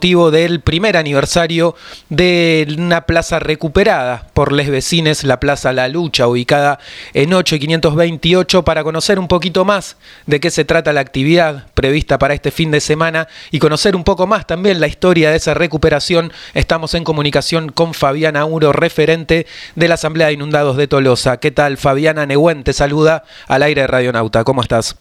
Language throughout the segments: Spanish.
del primer aniversario de una plaza recuperada por les vecines, la Plaza La Lucha, ubicada en 8 y 528, para conocer un poquito más de qué se trata la actividad prevista para este fin de semana y conocer un poco más también la historia de esa recuperación. Estamos en comunicación con Fabiana Auro, referente de la Asamblea de Inundados de Tolosa. ¿Qué tal, Fabiana Nehuen? Te saluda al aire de Radionauta. ¿Cómo estás?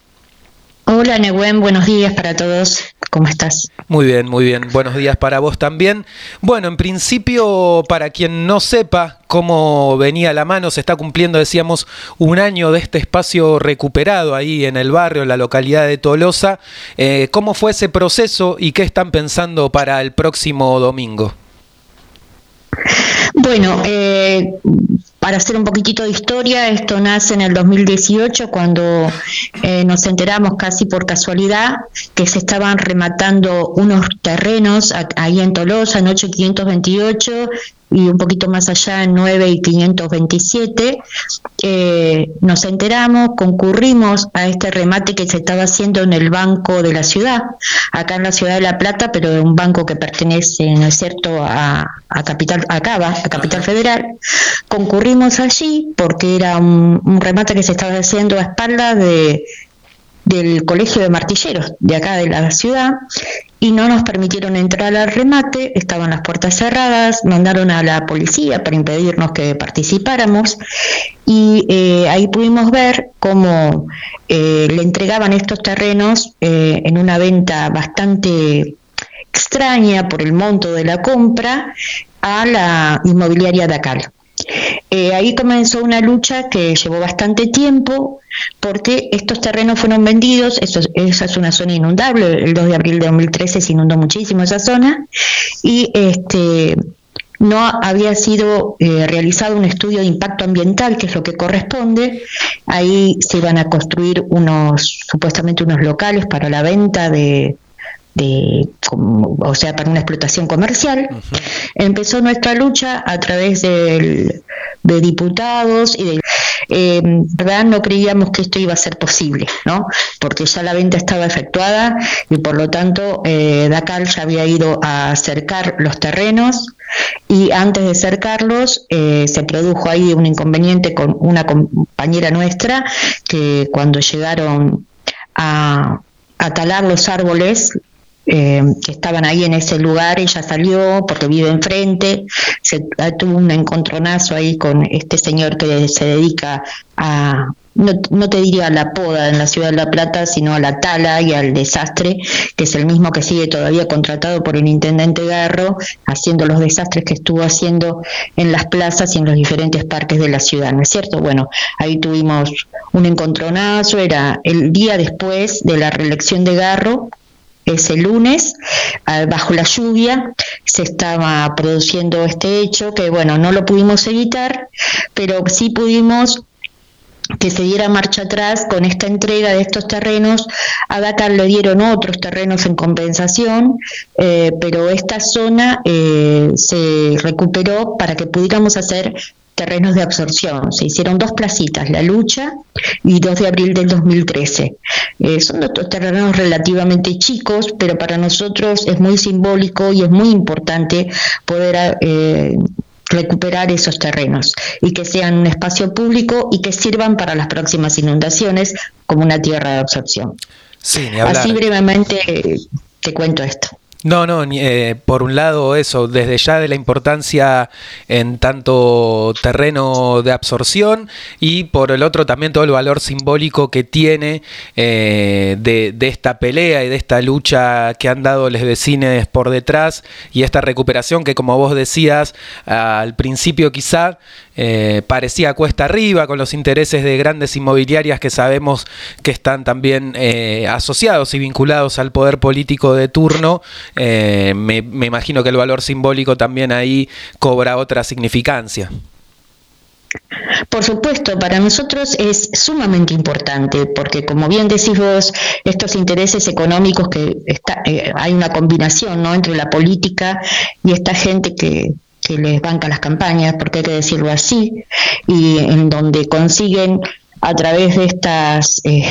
Hola Nehuen, buenos días para todos. ¿Cómo estás? Muy bien, muy bien. Buenos días para vos también. Bueno, en principio, para quien no sepa cómo venía la mano, se está cumpliendo, decíamos, un año de este espacio recuperado ahí en el barrio, en la localidad de Tolosa. Eh, ¿Cómo fue ese proceso y qué están pensando para el próximo domingo? Bueno, eh, para hacer un poquitito de historia, esto nace en el 2018 cuando eh, nos enteramos casi por casualidad que se estaban rematando unos terrenos ahí en Tolosa, en 8528, y un poquito más allá en 9 y 527. Eh, nos enteramos, concurrimos a este remate que se estaba haciendo en el banco de la ciudad, acá en la ciudad de La Plata, pero un banco que pertenece, ¿no es cierto?, a, Capital, a Cava, a Capital Federal. Concurrimos allí porque era un, un remate que se estaba haciendo a espaldas de del Colegio de Martilleros de acá de la ciudad y no nos permitieron entrar al remate, estaban las puertas cerradas, mandaron a la policía para impedirnos que participáramos y eh, ahí pudimos ver cómo eh, le entregaban estos terrenos eh, en una venta bastante extraña por el monto de la compra a la inmobiliaria Dacal. Eh, ahí comenzó una lucha que llevó bastante tiempo porque estos terrenos fueron vendidos, esa es una zona inundable, el 2 de abril de 2013 se inundó muchísimo esa zona y este no había sido eh, realizado un estudio de impacto ambiental, que es lo que corresponde. Ahí se iban a construir unos, supuestamente unos locales para la venta de, o sea, para una explotación comercial. Empezó nuestra lucha a través de diputados y de... Eh, verdad no creíamos que esto iba a ser posible, ¿no? Porque ya la venta estaba efectuada y por lo tanto eh, Dakar ya había ido a acercar los terrenos y antes de acercarlos eh, se produjo ahí un inconveniente con una compañera nuestra que cuando llegaron a, a talar los árboles eh, que estaban ahí en ese lugar, ella salió porque vive enfrente, se tuvo un encontronazo ahí con este señor que se dedica a, no, no, te diría a la poda en la ciudad de La Plata, sino a la tala y al desastre, que es el mismo que sigue todavía contratado por el intendente Garro, haciendo los desastres que estuvo haciendo en las plazas y en los diferentes parques de la ciudad, ¿no es cierto? Bueno, ahí tuvimos un encontronazo, era el día después de la reelección de Garro, ese lunes, bajo la lluvia, se estaba produciendo este hecho que, bueno, no lo pudimos evitar, pero sí pudimos que se diera marcha atrás con esta entrega de estos terrenos. A Dakar le dieron otros terrenos en compensación, eh, pero esta zona eh, se recuperó para que pudiéramos hacer terrenos de absorción. Se hicieron dos placitas, La Lucha y 2 de abril del 2013. Eh, son dos terrenos relativamente chicos, pero para nosotros es muy simbólico y es muy importante poder eh, recuperar esos terrenos y que sean un espacio público y que sirvan para las próximas inundaciones como una tierra de absorción. Así brevemente te cuento esto. No, no, eh, por un lado eso, desde ya de la importancia en tanto terreno de absorción y por el otro también todo el valor simbólico que tiene eh, de, de, esta pelea y de esta lucha que han dado los vecinos por detrás y esta recuperación que como vos decías al principio quizá eh, parecía cuesta arriba con los intereses de grandes inmobiliarias que sabemos que están también asociados y vinculados al poder político de turno. Eh, me, imagino que el valor simbólico también ahí cobra otra significancia. Por supuesto, para nosotros es sumamente importante porque, como bien decís vos, estos intereses económicos que está, hay una combinación ¿no? entre la política y esta gente que, que les banca las campañas, porque hay que decirlo así, y en donde consiguen a través de estas eh,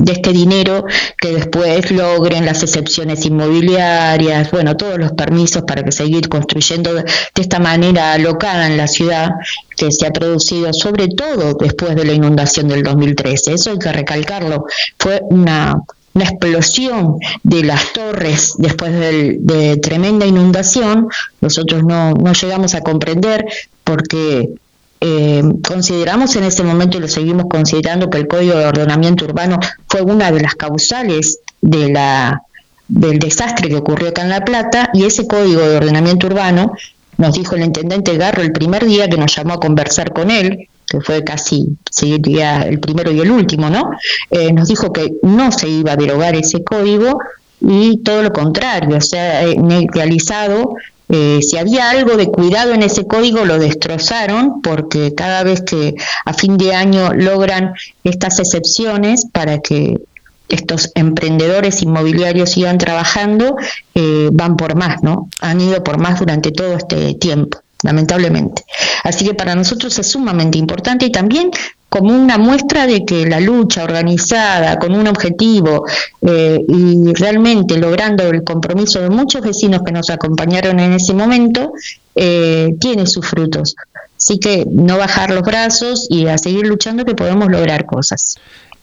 de este dinero que después logren las excepciones inmobiliarias, bueno, todos los permisos para que seguir construyendo de, esta manera alocada en la ciudad que se ha producido sobre todo después de la inundación del 2013. Eso hay que recalcarlo. Fue una, una explosión de las torres después de tremenda inundación. Nosotros no, no llegamos a comprender porque eh, consideramos en ese momento y lo seguimos considerando que el Código de Ordenamiento Urbano fue una de las causales de la, del desastre que ocurrió acá en La Plata y ese Código de Ordenamiento Urbano nos dijo el intendente Garro el primer día que nos llamó a conversar con él, que fue casi sería el primero y el último, ¿no? Eh, nos dijo que no se iba a derogar ese código y todo lo contrario, o sea, neutralizado eh, si había algo de cuidado en ese código, lo destrozaron porque cada vez que a fin de año logran estas excepciones para que estos emprendedores inmobiliarios sigan trabajando, eh, van por más, ¿no? Han ido por más durante todo este tiempo lamentablemente. Así que para nosotros es sumamente importante y también como una muestra de que la lucha organizada con un objetivo eh, y realmente logrando el compromiso de muchos vecinos que nos acompañaron en ese momento, eh, tiene sus frutos. Así que no bajar los brazos y a seguir luchando que podemos lograr cosas.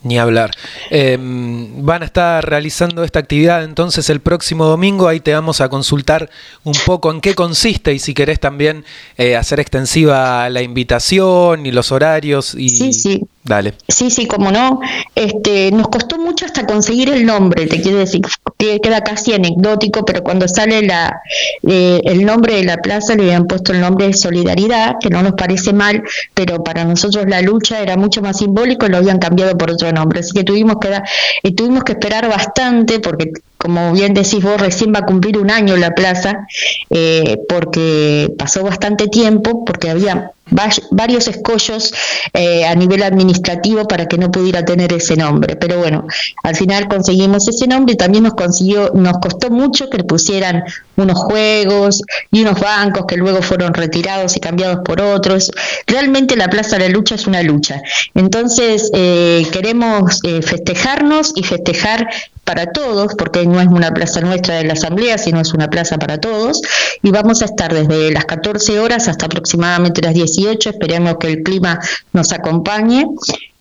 Ni hablar. Em, van a estar realizando esta actividad entonces el próximo domingo. Ahí te vamos a consultar un poco en qué consiste y si querés también eh, hacer extensiva la invitación y los horarios. Y... Sí, sí. Dale. Sí, sí, como no. Este, nos costó mucho hasta conseguir el nombre, te quiero decir, que queda casi anecdótico, pero cuando sale la, eh, el nombre de la plaza le habían puesto el nombre de Solidaridad, que no nos parece mal, pero para nosotros la lucha era mucho más simbólico y lo habían cambiado por otro nombre. Así que tuvimos que, eh, tuvimos que esperar bastante porque como bien decís vos, recién va a cumplir un año la plaza, eh, porque pasó bastante tiempo, porque había varios escollos eh, a nivel administrativo para que no pudiera tener ese nombre. Pero bueno, al final conseguimos ese nombre y también nos consiguió, nos costó mucho que le pusieran unos juegos y unos bancos que luego fueron retirados y cambiados por otros. Realmente la Plaza de la Lucha es una lucha. Entonces eh, queremos festejarnos y festejar para todos, porque no es una plaza nuestra de la Asamblea, sino es una plaza para todos, y vamos a estar desde las 14 horas hasta aproximadamente las 18, esperemos que el clima nos acompañe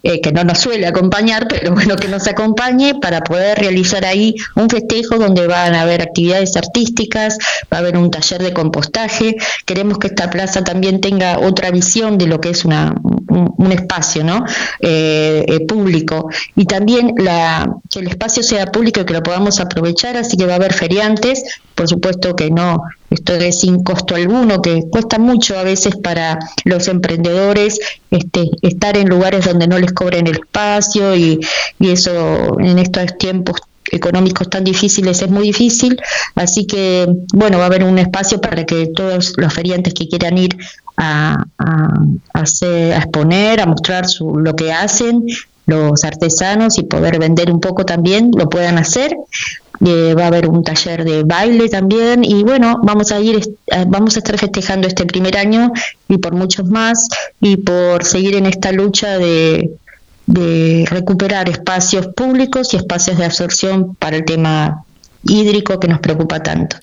eh, que no nos suele acompañar, pero bueno, que nos acompañe para poder realizar ahí un festejo donde van a haber actividades artísticas, va a haber un taller de compostaje. Queremos que esta plaza también tenga otra visión de lo que es una, un, espacio ¿no? Eh, eh, público y también la, que el espacio sea público y que lo podamos aprovechar, así que va a haber feriantes, por supuesto que no esto es sin costo alguno, que cuesta mucho a veces para los emprendedores este, estar en lugares donde no les cobren el espacio y, eso en estos tiempos económicos tan difíciles es muy difícil, así que bueno, va a haber un espacio para que todos los feriantes que quieran ir a, hacer, a exponer, a mostrar su, lo que hacen, los artesanos y poder vender un poco también lo puedan hacer. Eh, va a haber un taller de baile también y bueno, vamos a ir, eh, vamos a estar festejando este primer año y por muchos más y por seguir en esta lucha de, de recuperar espacios públicos y espacios de absorción para el tema hídrico que nos preocupa tanto.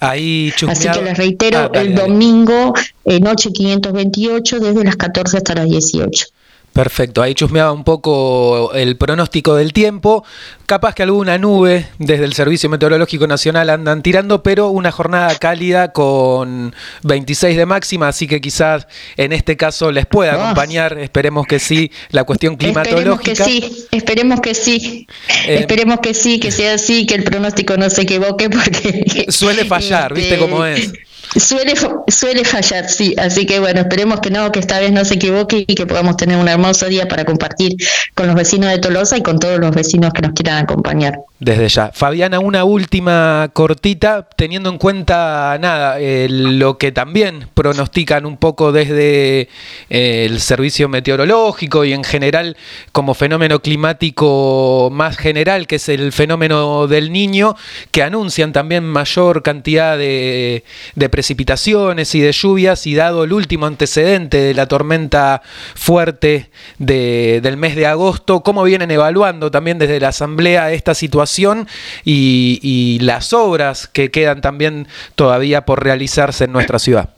Ahí Así que les reitero, ah, el domingo, eh, noche 528, desde las 14 hasta las 18. Perfecto, ahí chusmeaba un poco el pronóstico del tiempo. Capaz que alguna nube desde el Servicio Meteorológico Nacional andan tirando, pero una jornada cálida con 26 de máxima, así que quizás en este caso les pueda ah. acompañar, esperemos que sí, la cuestión climatológica. Esperemos que sí, esperemos que sí, eh, esperemos que sí, que sea así, que el pronóstico no se equivoque, porque... Suele fallar, ¿viste este, cómo es? Suele, suele fallar, sí. Así que bueno, esperemos que no, que esta vez no se equivoque y que podamos tener un hermoso día para compartir con los vecinos de Tolosa y con todos los vecinos que nos quieran acompañar. Desde ya. Fabiana, una última cortita, teniendo en cuenta nada, lo que también pronostican un poco desde eh, el servicio meteorológico y en general como fenómeno climático más general, que es el fenómeno del niño, que anuncian también mayor cantidad de, de precipitaciones y de lluvias y dado el último antecedente de la tormenta fuerte del mes de agosto, cómo vienen evaluando también desde la Asamblea esta situación y, y las obras que quedan también todavía por realizarse en nuestra ciudad.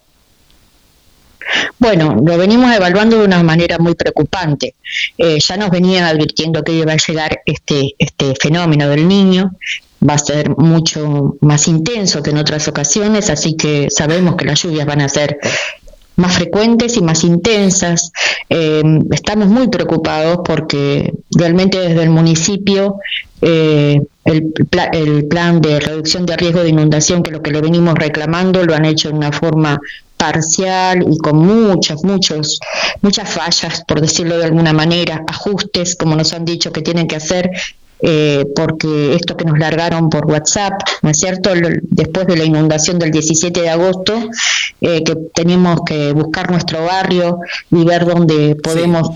Bueno, lo venimos evaluando de una manera muy preocupante. Eh, ya nos venían advirtiendo que iba a llegar este, este fenómeno del niño, va a ser mucho más intenso que en otras ocasiones, así que sabemos que las lluvias van a ser más frecuentes y más intensas. Eh, estamos muy preocupados porque realmente desde el municipio eh, el, el, plan de reducción de riesgo de inundación, que es lo que le venimos reclamando, lo han hecho de una forma parcial y con muchas, muchos, muchas fallas, por decirlo de alguna manera, ajustes, como nos han dicho que tienen que hacer, eh, porque esto que nos largaron por WhatsApp, ¿no es cierto? Después de la inundación del 17 de agosto, eh, que tenemos que buscar nuestro barrio y ver dónde podemos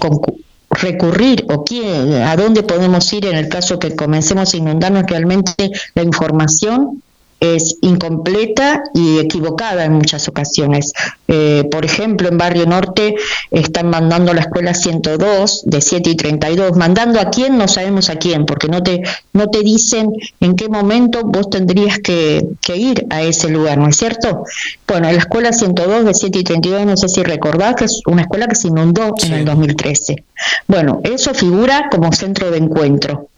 recurrir o quién, a dónde podemos ir en el caso que comencemos a inundarnos realmente la información es incompleta y equivocada en muchas ocasiones. Eh, por ejemplo, en Barrio Norte están mandando la escuela 102 de 7 y 32, mandando a quién no sabemos a quién, porque no te, no te dicen en qué momento vos tendrías que, ir a ese lugar, ¿no es cierto? Bueno, la escuela 102 de 7 y 32, no sé si recordás que es una escuela que se inundó en el 2013. Bueno, eso figura como centro de encuentro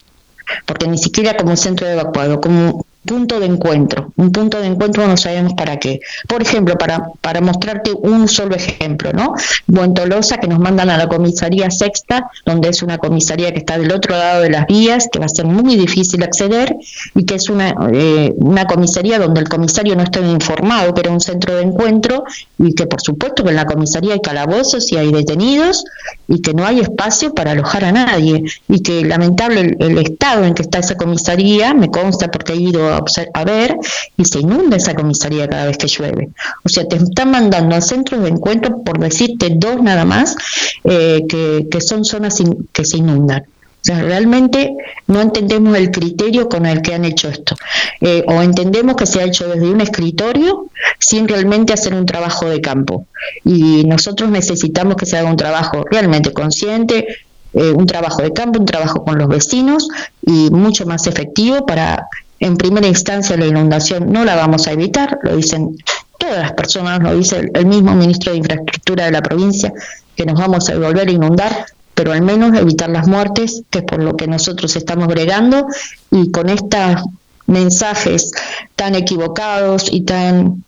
porque ni siquiera como centro de evacuado, como punto de encuentro. Un punto de encuentro no sabemos para qué. Por ejemplo, para, para mostrarte un solo ejemplo, ¿no? Buentolosa que nos mandan a la comisaría sexta, donde es una comisaría que está del otro lado de las vías, que va a ser muy difícil acceder, y que es una, eh, una comisaría donde el comisario no está informado que era un centro de encuentro, y que por supuesto que en la comisaría hay calabozos y hay detenidos, y que no hay espacio para alojar a nadie, y que lamentable el, el estado en que está esa comisaría, me consta porque he ido a, ver y se inunda esa comisaría cada vez que llueve. O sea, te están mandando a centros de encuentro, por decirte dos nada más, eh, que, son zonas que se inundan. O sea, realmente no entendemos el criterio con el que han hecho esto. Eh, o entendemos que se ha hecho desde un escritorio sin realmente hacer un trabajo de campo. Y nosotros necesitamos que se haga un trabajo realmente consciente, eh, un trabajo de campo, un trabajo con los vecinos y mucho más efectivo para en primera instancia la inundación no la vamos a evitar, lo dicen todas las personas, lo dice el mismo ministro de Infraestructura de la provincia, que nos vamos a volver a inundar, pero al menos evitar las muertes, que es por lo que nosotros estamos bregando, y con estos mensajes tan equivocados y tan,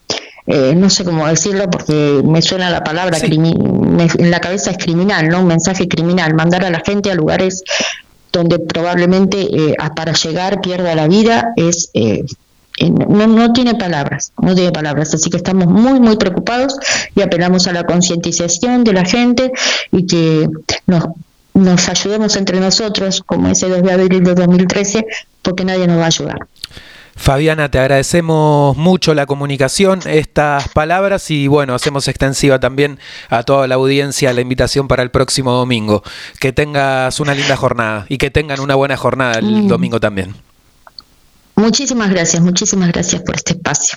eh, no sé cómo decirlo, porque me suena la palabra, en la cabeza es criminal, ¿no? Un mensaje criminal, mandar a la gente a lugares donde probablemente eh, para llegar pierda la vida es eh, no, no, tiene palabras, no tiene palabras, así que estamos muy, muy preocupados y apelamos a la concientización de la gente y que nos, nos ayudemos entre nosotros, como ese 2 de abril de 2013, porque nadie nos va a ayudar. Fabiana, te agradecemos mucho la comunicación, estas palabras y bueno, hacemos extensiva también a toda la audiencia la invitación para el próximo domingo. Que tengas una linda jornada y que tengan una buena jornada el mm. domingo también. Muchísimas gracias, muchísimas gracias por este espacio.